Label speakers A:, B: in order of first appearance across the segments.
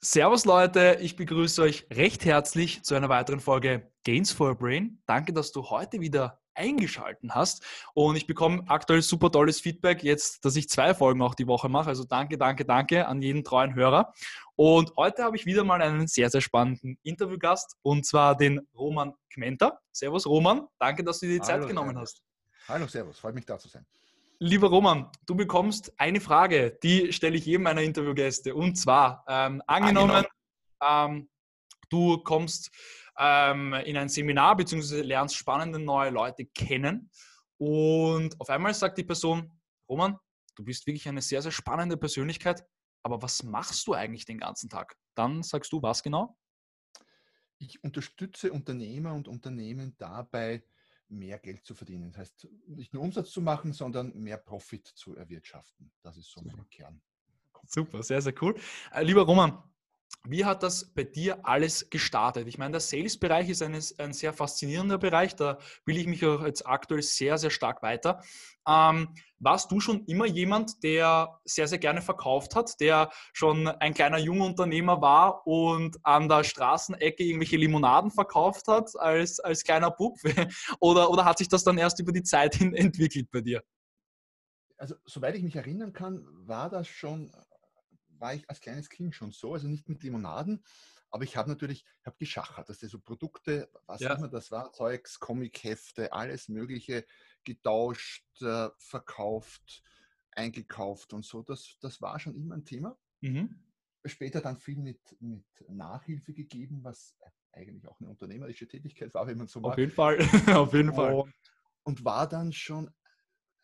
A: Servus Leute, ich begrüße euch recht herzlich zu einer weiteren Folge Gains for a Brain. Danke, dass du heute wieder eingeschalten hast und ich bekomme aktuell super tolles Feedback jetzt, dass ich zwei Folgen auch die Woche mache. Also danke, danke, danke an jeden treuen Hörer. Und heute habe ich wieder mal einen sehr, sehr spannenden Interviewgast und zwar den Roman Kmenter. Servus Roman, danke, dass du dir die Hallo, Zeit genommen
B: servus.
A: hast.
B: Hallo, servus, freut mich da zu sein.
A: Lieber Roman, du bekommst eine Frage, die stelle ich jedem meiner Interviewgäste. Und zwar, ähm, angenommen, ähm, du kommst ähm, in ein Seminar bzw. lernst spannende neue Leute kennen und auf einmal sagt die Person, Roman, du bist wirklich eine sehr, sehr spannende Persönlichkeit, aber was machst du eigentlich den ganzen Tag? Dann sagst du was genau?
B: Ich unterstütze Unternehmer und Unternehmen dabei, mehr Geld zu verdienen. Das heißt, nicht nur Umsatz zu machen, sondern mehr Profit zu erwirtschaften. Das ist so mein Kern.
A: Super, sehr, sehr cool. Äh, lieber Roman, wie hat das bei dir alles gestartet? Ich meine, der Sales-Bereich ist ein, ein, sehr faszinierender Bereich. Da will ich mich auch jetzt aktuell sehr, sehr stark weiter. Ähm, warst du schon immer jemand, der sehr, sehr gerne verkauft hat, der schon ein kleiner junger Unternehmer war und an der Straßenecke irgendwelche Limonaden verkauft hat als, als kleiner Bub? oder, oder hat sich das dann erst über die Zeit hin entwickelt bei dir?
B: Also, soweit ich mich erinnern kann, war das schon war ich als kleines Kind schon so, also nicht mit Limonaden, aber ich habe natürlich, ich habe geschachert, dass so Produkte, was ja. immer das war, Zeugs, Comichefte, alles Mögliche getauscht, äh, verkauft, eingekauft und so. Das, das war schon immer ein Thema. Mhm. Später dann viel mit, mit Nachhilfe gegeben, was eigentlich auch eine unternehmerische Tätigkeit war, wenn man so
A: Auf jeden Fall, auf jeden Fall.
B: Und, und war dann schon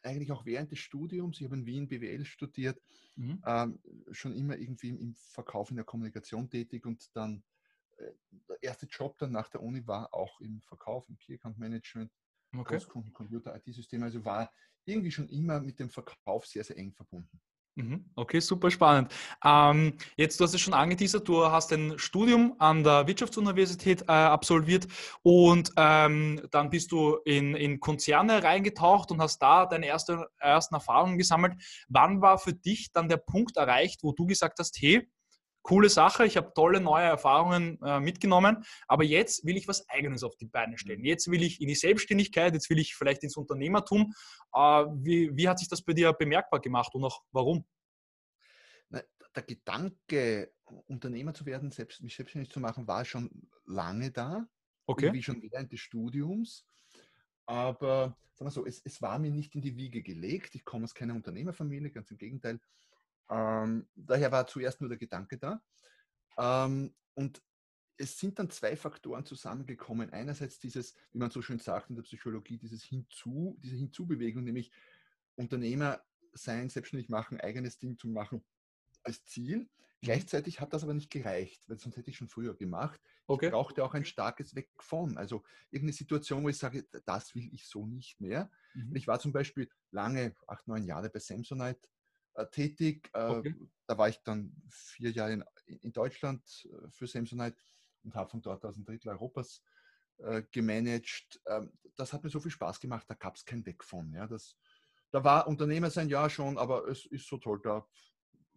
B: eigentlich auch während des Studiums, ich habe in Wien BWL studiert, mhm. ähm, schon immer irgendwie im Verkauf in der Kommunikation tätig und dann äh, der erste Job dann nach der Uni war auch im Verkauf, im Key Account Management, okay. Großkunden, Computer, IT-Systeme, also war irgendwie schon immer mit dem Verkauf sehr, sehr eng verbunden.
A: Mhm. Okay, super spannend. Ähm, jetzt, du hast es schon angeteasert, du hast ein Studium an der Wirtschaftsuniversität äh, absolviert und ähm, dann bist du in, in Konzerne reingetaucht und hast da deine erste, ersten Erfahrungen gesammelt. Wann war für dich dann der Punkt erreicht, wo du gesagt hast, hey, coole Sache, ich habe tolle neue Erfahrungen äh, mitgenommen, aber jetzt will ich was Eigenes auf die Beine stellen. Mhm. Jetzt will ich in die Selbstständigkeit, jetzt will ich vielleicht ins Unternehmertum. Äh, wie, wie hat sich das bei dir bemerkbar gemacht und auch warum?
B: Der Gedanke, Unternehmer zu werden, selbst, mich selbstständig zu machen, war schon lange da. Okay. Wie schon während des Studiums. Aber sagen wir so, es, es war mir nicht in die Wiege gelegt. Ich komme aus keiner Unternehmerfamilie, ganz im Gegenteil. Ähm, daher war zuerst nur der Gedanke da. Ähm, und es sind dann zwei Faktoren zusammengekommen. Einerseits dieses, wie man so schön sagt in der Psychologie, dieses Hinzu, diese Hinzubewegung, nämlich Unternehmer sein, selbstständig machen, eigenes Ding zu machen als Ziel. Mhm. Gleichzeitig hat das aber nicht gereicht, weil sonst hätte ich schon früher gemacht. Okay. Ich brauchte auch ein starkes Weg von. Also irgendeine Situation, wo ich sage, das will ich so nicht mehr. Mhm. Ich war zum Beispiel lange, acht, neun Jahre bei Samsonite tätig. Äh, okay. Da war ich dann vier Jahre in, in Deutschland äh, für Samsonite und habe von dort aus ein Drittel Europas gemanagt. Ähm, das hat mir so viel Spaß gemacht, da gab es kein Weg von. Ja. Das, da war Unternehmer sein Jahr schon, aber es ist so toll, da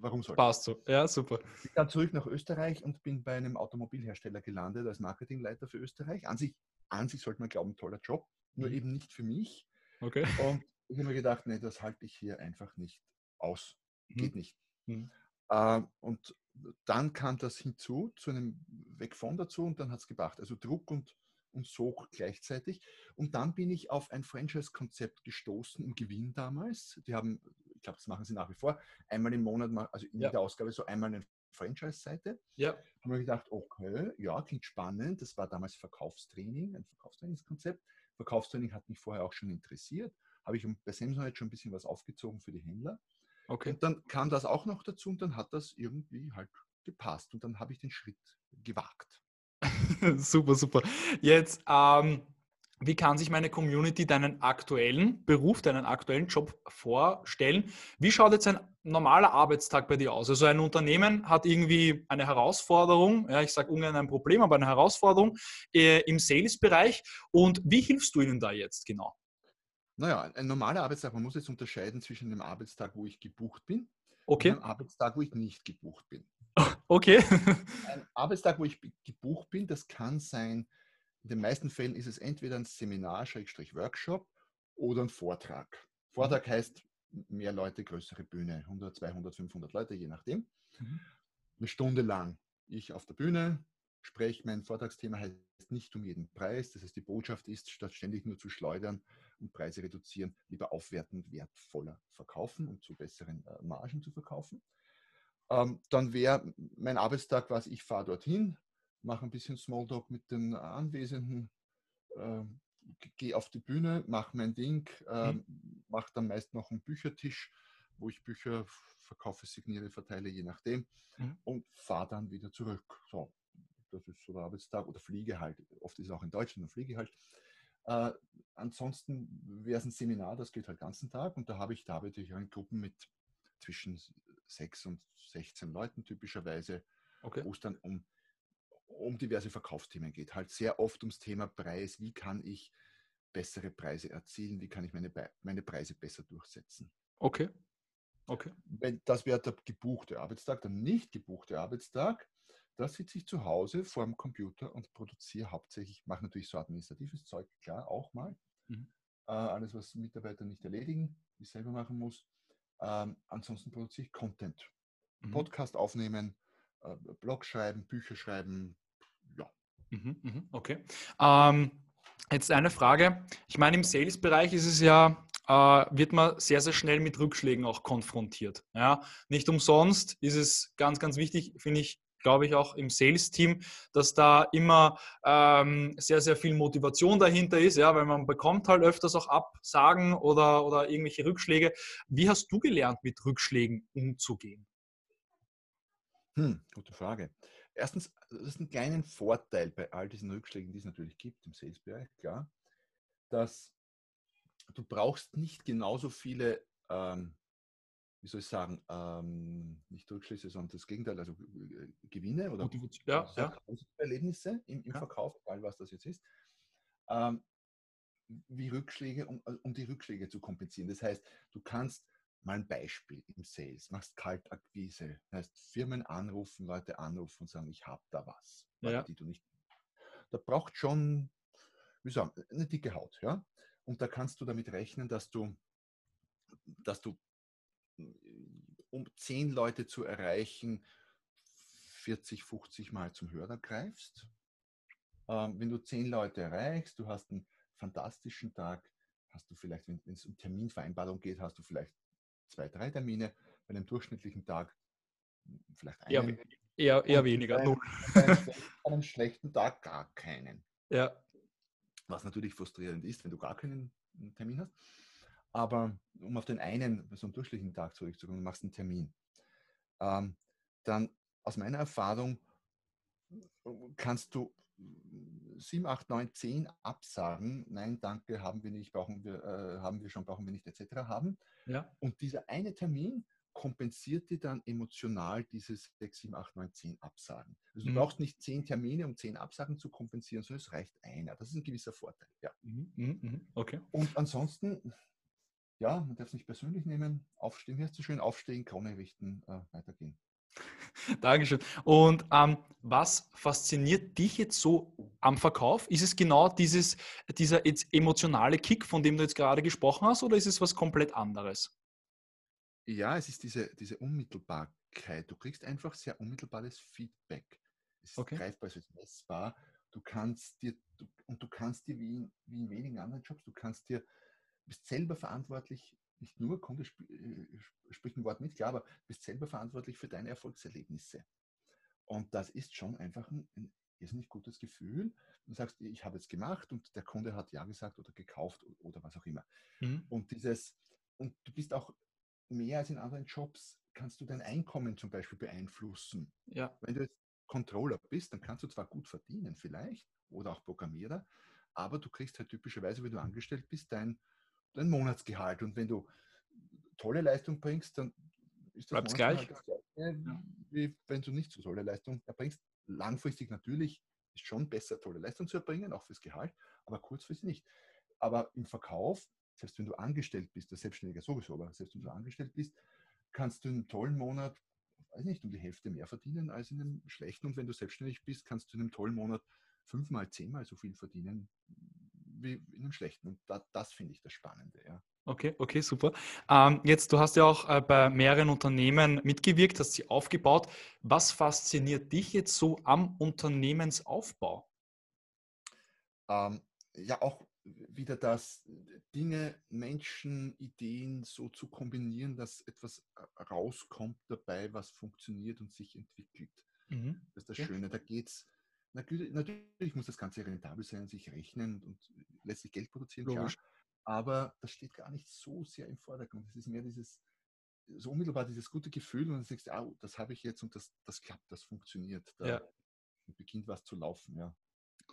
B: warum soll
A: Passt so, ja, super.
B: Ich bin dann zurück nach Österreich und bin bei einem Automobilhersteller gelandet als Marketingleiter für Österreich. An sich, an sich sollte man glauben, toller Job, nur mhm. eben nicht für mich.
A: Okay.
B: Und ich habe mir gedacht, nee, das halte ich hier einfach nicht aus. Mhm. Geht nicht. Mhm. Äh, und dann kam das hinzu, zu einem Weg von dazu und dann hat es gebracht. Also Druck und, und Sog gleichzeitig. Und dann bin ich auf ein Franchise-Konzept gestoßen im Gewinn damals. Die haben, ich glaube, das machen sie nach wie vor, einmal im Monat, also in ja. jeder Ausgabe so einmal eine Franchise-Seite.
A: Ja.
B: Da habe ich gedacht, okay, ja, klingt spannend. Das war damals Verkaufstraining, ein Verkaufstrainingskonzept. Verkaufstraining hat mich vorher auch schon interessiert. Habe ich bei Samsung schon ein bisschen was aufgezogen für die Händler. Okay. Und dann kam das auch noch dazu und dann hat das irgendwie halt gepasst und dann habe ich den Schritt gewagt.
A: super, super. Jetzt, ähm, wie kann sich meine Community deinen aktuellen Beruf, deinen aktuellen Job vorstellen? Wie schaut jetzt ein normaler Arbeitstag bei dir aus? Also ein Unternehmen hat irgendwie eine Herausforderung, ja, ich sage ungern ein Problem, aber eine Herausforderung äh, im Sales-Bereich. Und wie hilfst du ihnen da jetzt genau?
B: Naja, ein normaler Arbeitstag, man muss jetzt unterscheiden zwischen dem Arbeitstag, wo ich gebucht bin
A: okay.
B: und dem Arbeitstag, wo ich nicht gebucht bin.
A: Okay.
B: ein Arbeitstag, wo ich gebucht bin, das kann sein, in den meisten Fällen ist es entweder ein Seminar, Workshop oder ein Vortrag. Vortrag heißt mehr Leute, größere Bühne, 100, 200, 500 Leute, je nachdem. Mhm. Eine Stunde lang. Ich auf der Bühne spreche, mein Vortragsthema heißt nicht um jeden Preis. Das heißt, die Botschaft ist, statt ständig nur zu schleudern und Preise reduzieren, lieber aufwertend wertvoller verkaufen und zu besseren äh, Margen zu verkaufen. Ähm, dann wäre mein Arbeitstag was, ich fahre dorthin, mache ein bisschen Smalltalk mit den Anwesenden, äh, gehe auf die Bühne, mache mein Ding, äh, mhm. mache dann meist noch einen Büchertisch, wo ich Bücher verkaufe, signiere, verteile, je nachdem, mhm. und fahre dann wieder zurück. So, das ist so der Arbeitstag oder fliege halt. Oft ist es auch in Deutschland, dann fliege halt. Äh, ansonsten wäre es ein Seminar, das geht halt den ganzen Tag und da habe ich, da arbeite ich in Gruppen mit zwischen 6 und 16 Leuten typischerweise, okay. wo es dann um um diverse Verkaufsthemen geht. Halt sehr oft ums Thema Preis. Wie kann ich bessere Preise erzielen? Wie kann ich meine, meine Preise besser durchsetzen?
A: Okay. Okay.
B: Wenn, das wäre der gebuchte Arbeitstag. Der nicht gebuchte Arbeitstag, da sitze ich zu Hause vor dem Computer und produziere hauptsächlich, mache natürlich so administratives Zeug, klar, auch mal. Mhm. Äh, alles, was Mitarbeiter nicht erledigen, ich selber machen muss. Ähm, ansonsten produziere ich Content. Mhm. Podcast aufnehmen, äh, Blog schreiben, Bücher schreiben, ja.
A: Mhm, mhm, okay. Ähm, jetzt eine Frage. Ich meine, im Sales-Bereich ist es ja, äh, wird man sehr, sehr schnell mit Rückschlägen auch konfrontiert. Ja? Nicht umsonst ist es ganz, ganz wichtig, finde ich, glaube ich, auch im Sales-Team, dass da immer ähm, sehr, sehr viel Motivation dahinter ist, ja, weil man bekommt halt öfters auch Absagen oder, oder irgendwelche Rückschläge. Wie hast du gelernt, mit Rückschlägen umzugehen?
B: Hm, gute Frage. Erstens, das ist ein kleiner Vorteil bei all diesen Rückschlägen, die es natürlich gibt im Sales-Bereich, klar, dass du brauchst nicht genauso viele, ähm, wie soll ich sagen, ähm, nicht Rückschlüsse, sondern das Gegenteil, also äh, Gewinne oder
A: ja, ja.
B: Erlebnisse im, im ja. Verkauf, egal was das jetzt ist, ähm, wie Rückschläge, um, um die Rückschläge zu kompensieren. Das heißt, du kannst Mal ein Beispiel im Sales, machst Kaltakquise, heißt Firmen anrufen, Leute anrufen und sagen, ich habe da was, ja. die du nicht. Da braucht schon, wie sagen, eine dicke Haut, ja. Und da kannst du damit rechnen, dass du, dass du um zehn Leute zu erreichen, 40, 50 Mal zum Hörer greifst. Ähm, wenn du zehn Leute erreichst, du hast einen fantastischen Tag, hast du vielleicht, wenn es um Terminvereinbarung geht, hast du vielleicht zwei, drei Termine, bei einem durchschnittlichen Tag vielleicht einen.
A: Eher, eher, eher weniger.
B: Bei einem, einem schlechten Tag gar keinen.
A: Ja.
B: Was natürlich frustrierend ist, wenn du gar keinen Termin hast. Aber um auf den einen, so einen durchschnittlichen Tag zurückzukommen, du machst einen Termin. Ähm, dann aus meiner Erfahrung kannst du 7, 8, 9, 10 Absagen, nein, danke, haben wir nicht, brauchen wir, äh, haben wir schon, brauchen wir nicht, etc. haben.
A: Ja.
B: Und dieser eine Termin kompensiert dir dann emotional diese 6, 7, 8, 9, 10 Absagen. Also mhm. du brauchst nicht 10 Termine, um 10 Absagen zu kompensieren, sondern es reicht einer. Das ist ein gewisser Vorteil. Ja.
A: Mhm. Mhm. mhm. Okay.
B: Und ansonsten, ja, man darf es nicht persönlich nehmen. Aufstehen, wie heißt so schön? Aufstehen, Krone richten, äh, weitergehen.
A: Dankeschön. Und ähm, was fasziniert dich jetzt so am Verkauf? Ist es genau dieses, dieser emotionale Kick, von dem du jetzt gerade gesprochen hast, oder ist es was komplett anderes?
B: Ja, es ist diese, diese Unmittelbarkeit. Du kriegst einfach sehr unmittelbares Feedback. Es ist okay. greifbar, es ist messbar. Du kannst dir, du, und du kannst dir wie in, wie in wenigen anderen Jobs, du kannst dir, bist selber verantwortlich nicht nur, Kunde sp äh, spricht ein Wort mit, klar, aber bist selber verantwortlich für deine Erfolgserlebnisse. Und das ist schon einfach ein, ein irrsinnig gutes Gefühl. Du sagst, ich habe es gemacht und der Kunde hat ja gesagt oder gekauft oder was auch immer. Mhm. Und dieses, und du bist auch mehr als in anderen Jobs, kannst du dein Einkommen zum Beispiel beeinflussen.
A: Ja.
B: Wenn du jetzt Controller bist, dann kannst du zwar gut verdienen vielleicht oder auch Programmierer, aber du kriegst halt typischerweise, wenn du angestellt bist, dein, dein Monatsgehalt. Und wenn du tolle Leistung bringst, dann ist das
A: Bleibt's gleich.
B: wie wenn du nicht so tolle Leistung erbringst. Langfristig natürlich ist schon besser, tolle Leistung zu erbringen, auch fürs Gehalt, aber kurzfristig nicht. Aber im Verkauf, selbst wenn du angestellt bist, der Selbstständiger sowieso, aber selbst wenn du angestellt bist, kannst du einen tollen Monat, weiß nicht, um die Hälfte mehr verdienen als in einem schlechten. Und wenn du selbstständig bist, kannst du in einem tollen Monat fünfmal, zehnmal so viel verdienen wie in einem schlechten. Und da, das finde ich das Spannende. Ja.
A: Okay, okay, super. Ähm, jetzt, du hast ja auch äh, bei mehreren Unternehmen mitgewirkt, hast sie aufgebaut. Was fasziniert dich jetzt so am Unternehmensaufbau?
B: Ähm, ja, auch wieder das, Dinge, Menschen, Ideen so zu kombinieren, dass etwas äh, rauskommt dabei, was funktioniert und sich entwickelt. Mhm. Das ist das. Schöne. Da geht es, natürlich, natürlich, muss das Ganze rentabel sein, sich rechnen und letztlich Geld produzieren, Logisch. klar aber das steht gar nicht so sehr im Vordergrund. Es ist mehr dieses, so unmittelbar dieses gute Gefühl und du sagst, ah, das habe ich jetzt und das, das klappt, das funktioniert. Da ja. beginnt was zu laufen, ja.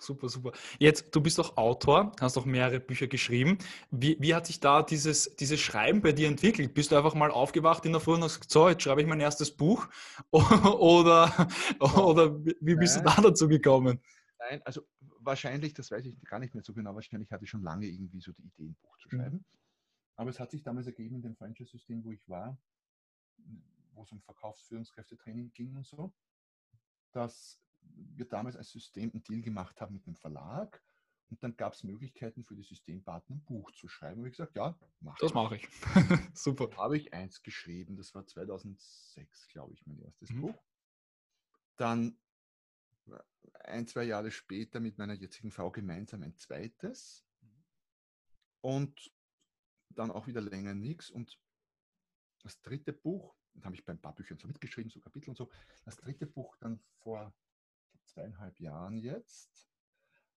A: Super, super. Jetzt, du bist auch Autor, hast auch mehrere Bücher geschrieben. Wie, wie hat sich da dieses, dieses Schreiben bei dir entwickelt? Bist du einfach mal aufgewacht in der Früh und hast gesagt, so, jetzt schreibe ich mein erstes Buch? oder, oder wie bist Nein. du da dazu gekommen?
B: Nein, also wahrscheinlich, das weiß ich gar nicht mehr so genau, wahrscheinlich hatte ich schon lange irgendwie so die Idee, ein Buch zu mhm. schreiben. Mhm. Aber es hat sich damals ergeben in dem Franchise-System, wo ich war, wo es um Verkaufsführungskräftetraining ging und so, dass wir damals als System einen Deal gemacht haben mit einem Verlag und dann gab es Möglichkeiten für die Systempartner ein Buch zu schreiben. Und ich gesagt, ja,
A: mach Das mache ich. Super.
B: Habe ich eins geschrieben, das war 2006, glaube ich, mein erstes mhm. Buch. Dann ein, zwei Jahre später mit meiner jetzigen Frau gemeinsam ein zweites und dann auch wieder länger nichts. Und das dritte Buch, da habe ich bei ein paar Büchern so mitgeschrieben, so Kapitel und so, das dritte Buch dann vor zweieinhalb Jahren jetzt.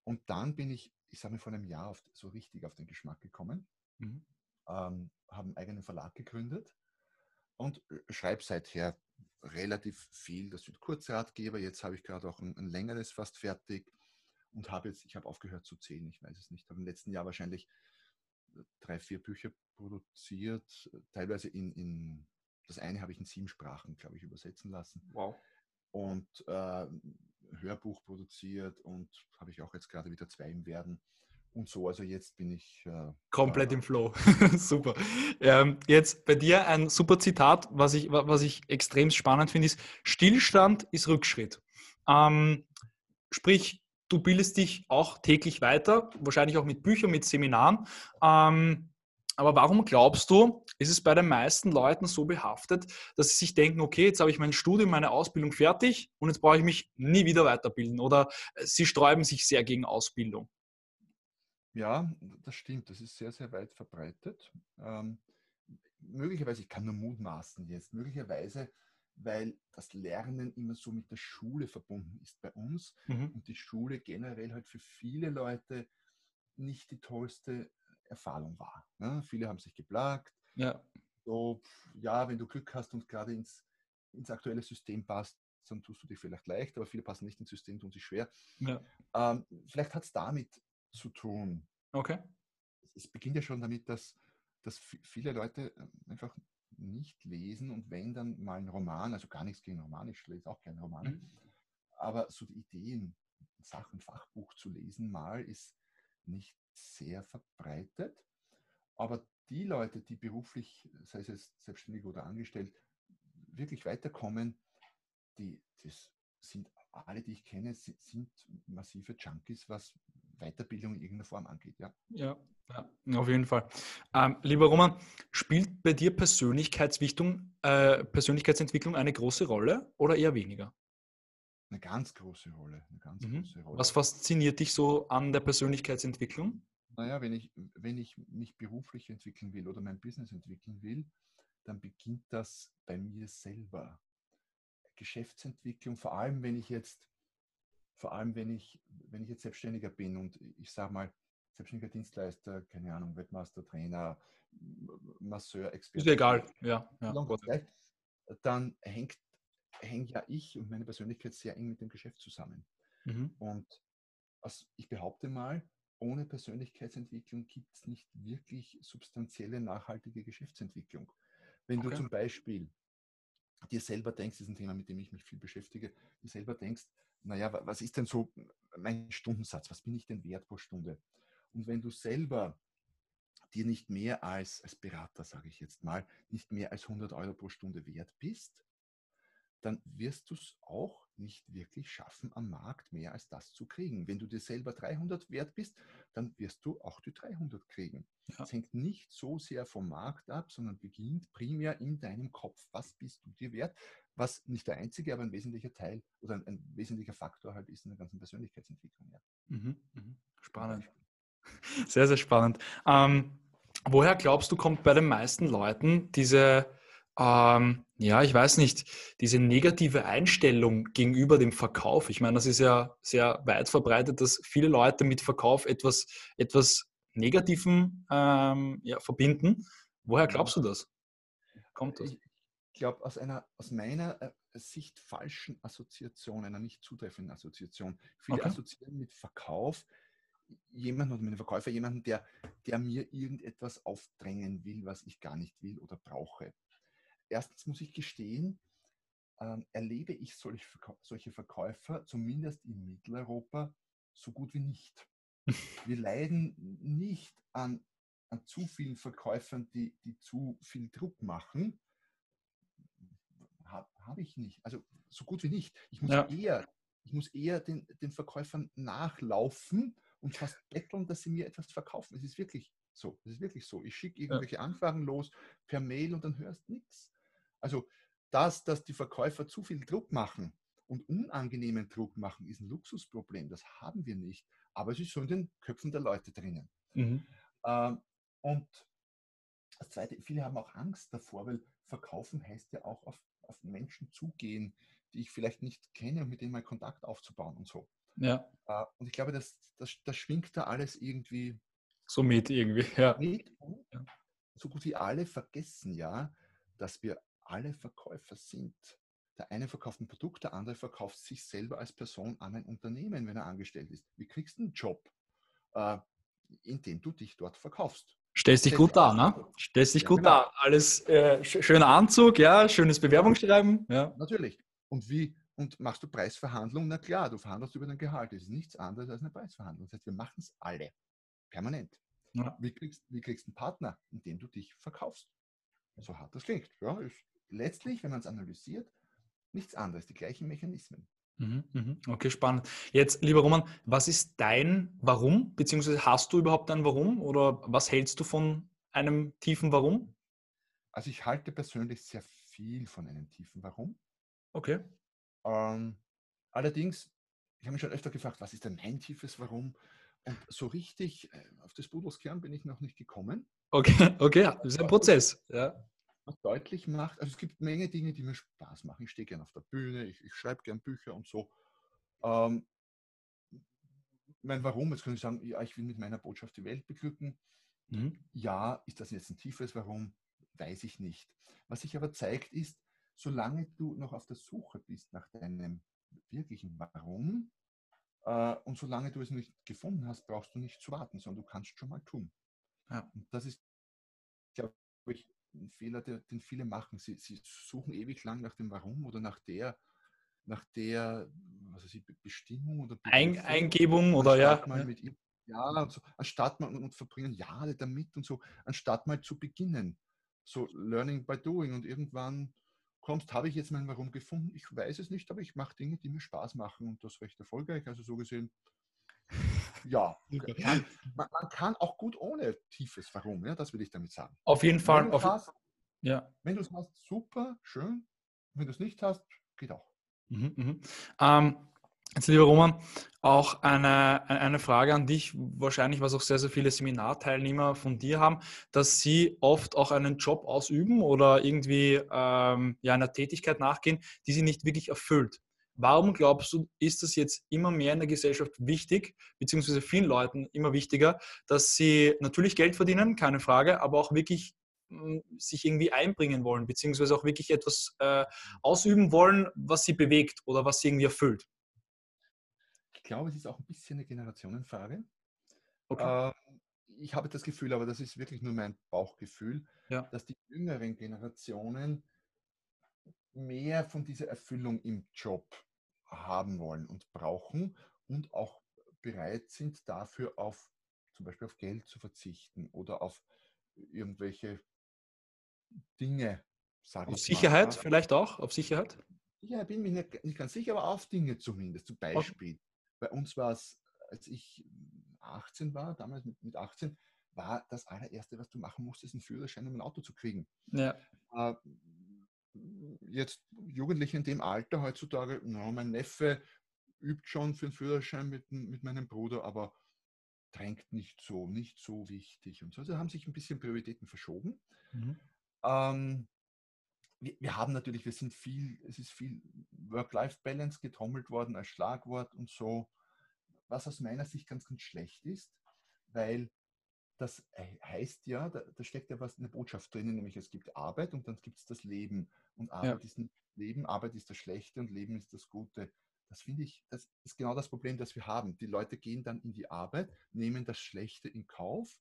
B: Und dann bin ich, ich sage mal, vor einem Jahr auf, so richtig auf den Geschmack gekommen, mhm. ähm, habe einen eigenen Verlag gegründet und äh, schreibe seither relativ viel. Das sind Kurzratgeber. Jetzt habe ich gerade auch ein, ein, längeres fast fertig und habe jetzt, ich habe aufgehört zu zählen, ich weiß es nicht, habe im letzten Jahr wahrscheinlich äh, drei, vier Bücher produziert, teilweise in, in das eine habe ich in sieben Sprachen, glaube ich, übersetzen lassen.
A: Wow.
B: Und äh, Hörbuch produziert und habe ich auch jetzt gerade wieder zwei im Werden und so. Also jetzt bin ich. Äh,
A: Komplett äh, im Flow. super. Ähm, jetzt bei dir ein super Zitat, was ich, was ich extrem spannend finde, ist: Stillstand ist Rückschritt. Ähm, sprich, du bildest dich auch täglich weiter, wahrscheinlich auch mit Büchern, mit Seminaren. Ähm, aber warum glaubst du, ist es bei den meisten Leuten so behaftet, dass sie sich denken, okay, jetzt habe ich mein Studium, meine Ausbildung fertig und jetzt brauche ich mich nie wieder weiterbilden? Oder sie sträuben sich sehr gegen Ausbildung?
B: Ja, das stimmt. Das ist sehr, sehr weit verbreitet. Ähm, möglicherweise, ich kann nur mutmaßen jetzt, möglicherweise, weil das Lernen immer so mit der Schule verbunden ist bei uns mhm. und die Schule generell halt für viele Leute nicht die tollste Erfahrung war. Ne? Viele haben sich geplagt.
A: Ja.
B: So, ja, wenn du Glück hast und gerade ins, ins aktuelle System passt, dann tust du dich vielleicht leicht, aber viele passen nicht ins System, tun sich schwer. Ja. Ähm, vielleicht hat es damit zu tun.
A: Okay.
B: Es beginnt ja schon damit, dass, dass viele Leute ähm, einfach nicht lesen und wenn dann mal ein Roman, also gar nichts gegen Roman, ich lese auch gerne Romane, mhm. aber so die Ideen, Sachen, Fachbuch zu lesen mal ist nicht sehr verbreitet. Aber die Leute, die beruflich, sei es jetzt selbstständig oder angestellt, wirklich weiterkommen, die, das sind alle, die ich kenne, sind massive Junkies, was Weiterbildung in irgendeiner Form angeht. Ja,
A: ja, ja auf jeden Fall. Ähm, lieber Roman, spielt bei dir Persönlichkeitsentwicklung, äh, Persönlichkeitsentwicklung eine große Rolle oder eher weniger?
B: Eine ganz große Rolle. Eine ganz
A: mhm. große Rolle. Was fasziniert dich so an der Persönlichkeitsentwicklung?
B: Naja, wenn ich, wenn ich mich beruflich entwickeln will oder mein Business entwickeln will, dann beginnt das bei mir selber. Geschäftsentwicklung, vor allem wenn ich jetzt vor allem wenn ich, wenn ich jetzt Selbstständiger bin und ich sage mal, selbstständiger Dienstleister, keine Ahnung, Webmaster, Trainer, Masseur,
A: Experte. Ist egal, ja. ja.
B: Dann hängt, hängt ja ich und meine Persönlichkeit sehr eng mit dem Geschäft zusammen. Mhm. Und also ich behaupte mal, ohne Persönlichkeitsentwicklung gibt es nicht wirklich substanzielle, nachhaltige Geschäftsentwicklung. Wenn okay. du zum Beispiel dir selber denkst, das ist ein Thema, mit dem ich mich viel beschäftige, dir selber denkst, naja, was ist denn so mein Stundensatz? Was bin ich denn wert pro Stunde? Und wenn du selber dir nicht mehr als, als Berater, sage ich jetzt mal, nicht mehr als 100 Euro pro Stunde wert bist, dann wirst du es auch nicht wirklich schaffen, am Markt mehr als das zu kriegen. Wenn du dir selber 300 wert bist, dann wirst du auch die 300 kriegen. Es ja. hängt nicht so sehr vom Markt ab, sondern beginnt primär in deinem Kopf. Was bist du dir wert? Was nicht der einzige, aber ein wesentlicher Teil oder ein, ein wesentlicher Faktor halt ist in der ganzen Persönlichkeitsentwicklung. Ja.
A: Mhm, mhm. Spannend. Sehr, sehr spannend. Ähm, woher glaubst du, kommt bei den meisten Leuten diese ähm, ja, ich weiß nicht, diese negative Einstellung gegenüber dem Verkauf. Ich meine, das ist ja sehr weit verbreitet, dass viele Leute mit Verkauf etwas, etwas Negativen ähm, ja, verbinden. Woher glaubst du das?
B: Kommt das? Ich glaube, aus einer, aus meiner äh, Sicht falschen Assoziation, einer nicht zutreffenden Assoziation. Viele okay. assoziieren mit Verkauf jemanden oder mit einem Verkäufer jemanden, der, der mir irgendetwas aufdrängen will, was ich gar nicht will oder brauche erstens muss ich gestehen, ähm, erlebe ich solche, solche Verkäufer, zumindest in Mitteleuropa, so gut wie nicht. Wir leiden nicht an, an zu vielen Verkäufern, die, die zu viel Druck machen. Habe hab ich nicht. Also so gut wie nicht. Ich muss ja. eher, ich muss eher den, den Verkäufern nachlaufen und fast betteln, dass sie mir etwas verkaufen. Es ist wirklich so. Es ist wirklich so. Ich schicke irgendwelche ja. Anfragen los per Mail und dann hörst nichts. Also das, dass die Verkäufer zu viel Druck machen und unangenehmen Druck machen, ist ein Luxusproblem. Das haben wir nicht. Aber es ist so in den Köpfen der Leute drinnen. Mhm. Ähm, und das Zweite, viele haben auch Angst davor, weil verkaufen heißt ja auch auf, auf Menschen zugehen, die ich vielleicht nicht kenne und mit denen mal Kontakt aufzubauen und so. Ja. Äh, und ich glaube, das, das, das schwingt da alles irgendwie.
A: So mit irgendwie, ja. Mit.
B: ja. So gut wie alle vergessen ja, dass wir alle Verkäufer sind. Der eine verkauft ein Produkt, der andere verkauft sich selber als Person an ein Unternehmen, wenn er angestellt ist. Wie kriegst du einen Job, äh, indem du dich dort verkaufst?
A: Stellst dich gut da, ne? Stellst dich ja, gut genau. da. Alles äh, schöner Anzug, ja, schönes Bewerbungsschreiben. Ja.
B: Natürlich. Und wie, und machst du Preisverhandlungen? Na klar, du verhandelst über dein Gehalt. Das ist nichts anderes als eine Preisverhandlung. Das heißt, wir machen es alle. Permanent. Ja. Wie, kriegst, wie kriegst du einen Partner, indem du dich verkaufst? So hart das klingt. Ja, ist letztlich, wenn man es analysiert, nichts anderes, die gleichen Mechanismen.
A: Mhm, mhm. Okay, spannend. Jetzt, lieber Roman, was ist dein Warum? Beziehungsweise hast du überhaupt ein Warum? Oder was hältst du von einem tiefen Warum?
B: Also ich halte persönlich sehr viel von einem tiefen Warum.
A: Okay.
B: Ähm, allerdings, ich habe mich schon öfter gefragt, was ist denn mein tiefes Warum? Und so richtig äh, auf das Pudelskern bin ich noch nicht gekommen.
A: Okay, okay, das ist ein Prozess. Ja
B: deutlich macht, also es gibt Menge Dinge, die mir Spaß machen. Ich stehe gerne auf der Bühne, ich, ich schreibe gerne Bücher und so. Ähm, mein Warum, jetzt kann ich sagen, ja, ich will mit meiner Botschaft die Welt beglücken. Mhm. Ja, ist das jetzt ein tiefes Warum? Weiß ich nicht. Was sich aber zeigt, ist, solange du noch auf der Suche bist nach deinem wirklichen Warum äh, und solange du es nicht gefunden hast, brauchst du nicht zu warten, sondern du kannst schon mal tun. Ja. Und das ist, glaube ich, ein Fehler, den viele machen. Sie, sie suchen ewig lang nach dem Warum oder nach der, nach der was weiß ich, Bestimmung oder
A: Ein, Eingebung oder ja.
B: Mal mit, ja, und so, anstatt mal und, und verbringen Jahre damit und so, anstatt mal zu beginnen. So Learning by Doing und irgendwann kommst, habe ich jetzt mein Warum gefunden? Ich weiß es nicht, aber ich mache Dinge, die mir Spaß machen und das recht erfolgreich. Also so gesehen ja, man, man, kann auch gut ohne tiefes Warum, ja, das will ich damit sagen.
A: Auf jeden Fall. Wenn
B: du hast, ja. Wenn du es hast, super, schön. Wenn du es nicht hast, geht auch.
A: Mhm, mhm. Ähm, jetzt, lieber Roman, auch eine, eine Frage an dich, wahrscheinlich, was auch sehr, sehr viele Seminarteilnehmer von dir haben, dass sie oft auch einen Job ausüben oder irgendwie ähm, ja, einer Tätigkeit nachgehen, die sie nicht wirklich erfüllt. Warum glaubst du, ist das jetzt immer mehr in der Gesellschaft wichtig, beziehungsweise vielen Leuten immer wichtiger, dass sie natürlich Geld verdienen, keine Frage, aber auch wirklich hm, sich irgendwie einbringen wollen, beziehungsweise auch wirklich etwas äh, ausüben wollen, was sie bewegt oder was sie irgendwie erfüllt?
B: Ich glaube, es ist auch ein bisschen eine Generationenfrage. Okay. Äh, ich habe das Gefühl, aber das ist wirklich nur mein Bauchgefühl, ja. dass die jüngeren Generationen mehr von dieser Erfüllung im Job haben wollen und brauchen und auch bereit sind, dafür auf zum Beispiel auf Geld zu verzichten oder auf irgendwelche Dinge,
A: sage ich Auf Sicherheit mal. vielleicht auch? Auf Sicherheit?
B: Ja, bin mir nicht, nicht, ganz sicher, aber auf Dinge zumindest. Zum Beispiel, bei uns war es, als ich 18 war, damals mit, mit 18, war das allererste, was du machen musstest, einen Führerschein, um ein Auto zu kriegen. Ja. Äh, jetzt Jugendliche in dem Alter heutzutage, na, mein Neffe übt schon für den Führerschein mit, mit meinem Bruder, aber drängt nicht so, nicht so wichtig und so. Also haben sich ein bisschen Prioritäten verschoben. Mhm. Ähm, wir, wir, haben natürlich, wir sind viel, es ist viel Work-Life-Balance getrommelt worden als Schlagwort und so, was aus meiner Sicht ganz, ganz schlecht ist, weil das heißt ja, da, da, steckt ja was eine Botschaft drinnen, nämlich es gibt Arbeit und dann gibt es das Leben. Und Arbeit ja. ist nicht Leben, Arbeit ist das Schlechte und Leben ist das Gute. Das finde ich, das ist genau das Problem, das wir haben. Die Leute gehen dann in die Arbeit, nehmen das Schlechte in Kauf,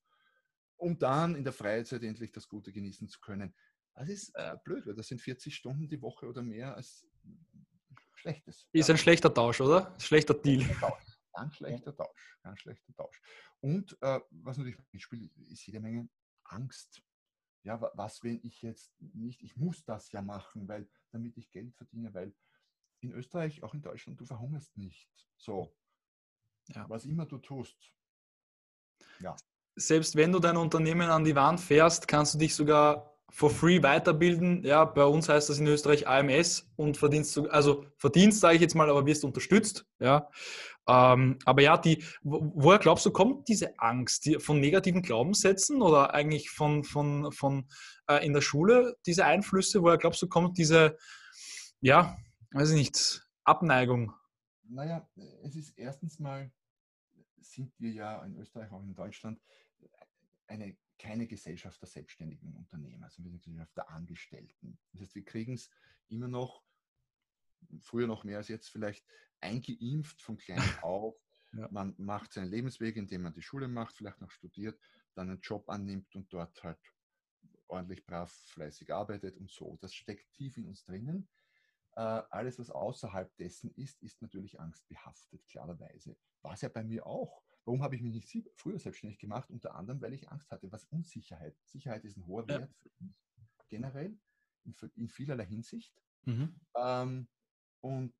B: um dann in der Freizeit endlich das Gute genießen zu können. Das ist äh, blöd, weil das sind 40 Stunden die Woche oder mehr als Schlechtes.
A: Ist ein schlechter Tausch, oder? Schlechter Deal.
B: Ganz schlechter Tausch. Ganz schlechter Tausch. Und äh, was natürlich mitspielt, ist jede Menge Angst. Ja, was, wenn ich jetzt nicht, ich muss das ja machen, weil damit ich Geld verdiene, weil in Österreich, auch in Deutschland, du verhungerst nicht. So. Ja. Was immer du tust.
A: Ja. Selbst wenn du dein Unternehmen an die Wand fährst, kannst du dich sogar for free weiterbilden. Ja, bei uns heißt das in Österreich AMS und verdienst, also verdienst, sage ich jetzt mal, aber wirst unterstützt. Ja. Ähm, aber ja, die, woher glaubst du, kommt diese Angst die, von negativen Glaubenssätzen oder eigentlich von, von, von äh, in der Schule, diese Einflüsse? Woher glaubst du, kommt diese, ja, weiß ich nicht, Abneigung?
B: Naja, es ist erstens mal, sind wir ja in Österreich, auch in Deutschland, eine keine Gesellschaft der selbstständigen Unternehmer, also wir sind Gesellschaft der Angestellten. Das heißt, wir kriegen es immer noch, früher noch mehr als jetzt vielleicht, eingeimpft von klein auf. Ja. Man macht seinen Lebensweg, indem man die Schule macht, vielleicht noch studiert, dann einen Job annimmt und dort halt ordentlich brav, fleißig arbeitet und so. Das steckt tief in uns drinnen. Äh, alles, was außerhalb dessen ist, ist natürlich angstbehaftet, klarerweise. War es ja bei mir auch. Warum habe ich mich nicht früher selbstständig gemacht? Unter anderem, weil ich Angst hatte, was Unsicherheit. Sicherheit ist ein hoher Wert ja. für uns generell, in, in vielerlei Hinsicht. Mhm. Ähm, und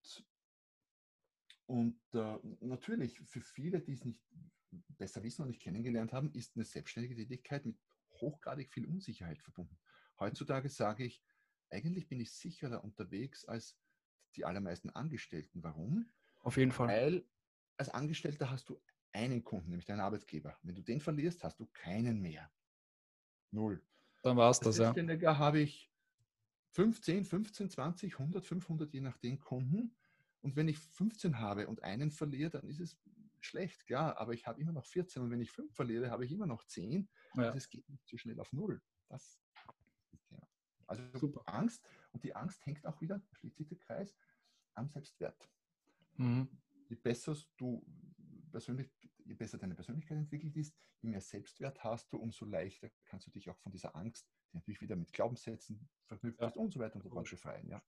B: und äh, natürlich, für viele, die es nicht besser wissen und nicht kennengelernt haben, ist eine selbstständige Tätigkeit mit hochgradig viel Unsicherheit verbunden. Heutzutage sage ich, eigentlich bin ich sicherer unterwegs als die allermeisten Angestellten. Warum?
A: Auf jeden Fall.
B: Weil als Angestellter hast du einen Kunden, nämlich deinen Arbeitgeber. Wenn du den verlierst, hast du keinen mehr. Null.
A: Dann war es das,
B: ja. Als habe ich 15, 15, 20, 100, 500, je nachdem Kunden. Und wenn ich 15 habe und einen verliere, dann ist es schlecht, klar, aber ich habe immer noch 14 und wenn ich 5 verliere, habe ich immer noch 10. Ja. Also es geht nicht so schnell auf Null. Das ist das Thema. Also Super. Angst und die Angst hängt auch wieder, schließt sich der Kreis, am Selbstwert. Mhm. Je besser du persönlich, je besser deine Persönlichkeit entwickelt ist, je mehr Selbstwert hast du, umso leichter kannst du dich auch von dieser Angst, die natürlich wieder mit Glaubenssätzen verknüpft ja. ist und so weiter und so fort befreien. Ja.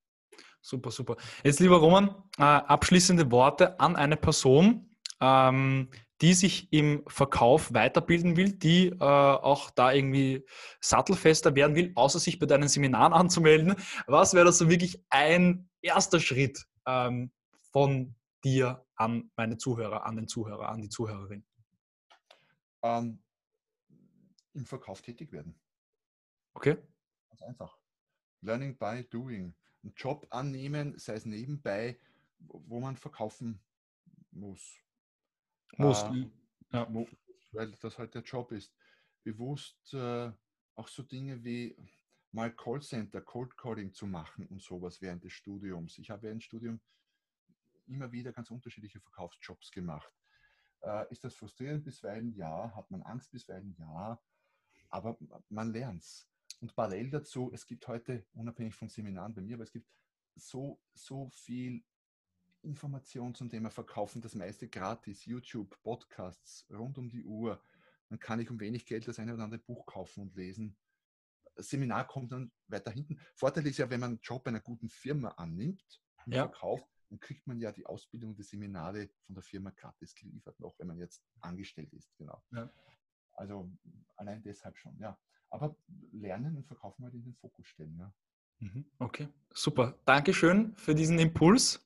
A: Super, super. Jetzt, lieber Roman, äh, abschließende Worte an eine Person, ähm, die sich im Verkauf weiterbilden will, die äh, auch da irgendwie sattelfester werden will, außer sich bei deinen Seminaren anzumelden. Was wäre das so wirklich ein erster Schritt ähm, von dir an meine Zuhörer, an den Zuhörer, an die Zuhörerin?
B: Ähm, Im Verkauf tätig werden.
A: Okay.
B: Ganz einfach. Learning by doing. Einen Job annehmen, sei es nebenbei, wo man verkaufen muss.
A: Muss. Äh,
B: ja. Weil das halt der Job ist. Bewusst äh, auch so Dinge wie mal Callcenter, Cold Calling zu machen und sowas während des Studiums. Ich habe während des Studiums immer wieder ganz unterschiedliche Verkaufsjobs gemacht. Äh, ist das frustrierend bisweilen? Ja. Hat man Angst bisweilen? Ja. Aber man lernt es. Und parallel dazu, es gibt heute, unabhängig von Seminaren bei mir, aber es gibt so, so viel Informationen zum Thema Verkaufen, das meiste gratis, YouTube, Podcasts, rund um die Uhr. Dann kann ich um wenig Geld das eine oder andere Buch kaufen und lesen. Das Seminar kommt dann weiter hinten. Vorteil ist ja, wenn man einen Job einer guten Firma annimmt und ja. verkauft, dann kriegt man ja die Ausbildung, die Seminare von der Firma gratis geliefert, noch wenn man jetzt angestellt ist. Genau. Ja. Also allein deshalb schon, ja. Aber Lernen und Verkaufen halt in den Fokus stellen. Ja.
A: Mhm, okay, super. Dankeschön für diesen Impuls.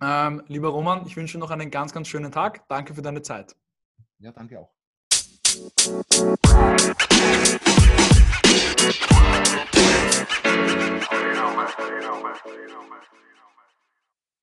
A: Ähm, lieber Roman, ich wünsche noch einen ganz, ganz schönen Tag. Danke für deine Zeit.
B: Ja, danke auch. you know, man.